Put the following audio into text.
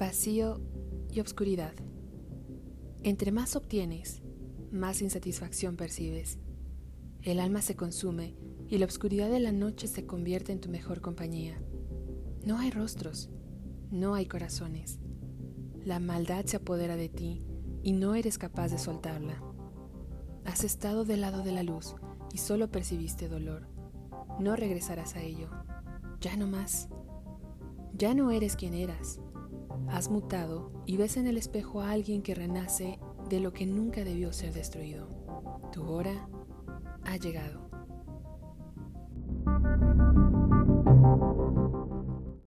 Vacío y obscuridad. Entre más obtienes, más insatisfacción percibes. El alma se consume y la oscuridad de la noche se convierte en tu mejor compañía. No hay rostros, no hay corazones. La maldad se apodera de ti y no eres capaz de soltarla. Has estado del lado de la luz y solo percibiste dolor. No regresarás a ello. Ya no más. Ya no eres quien eras. Has mutado y ves en el espejo a alguien que renace de lo que nunca debió ser destruido. Tu hora ha llegado.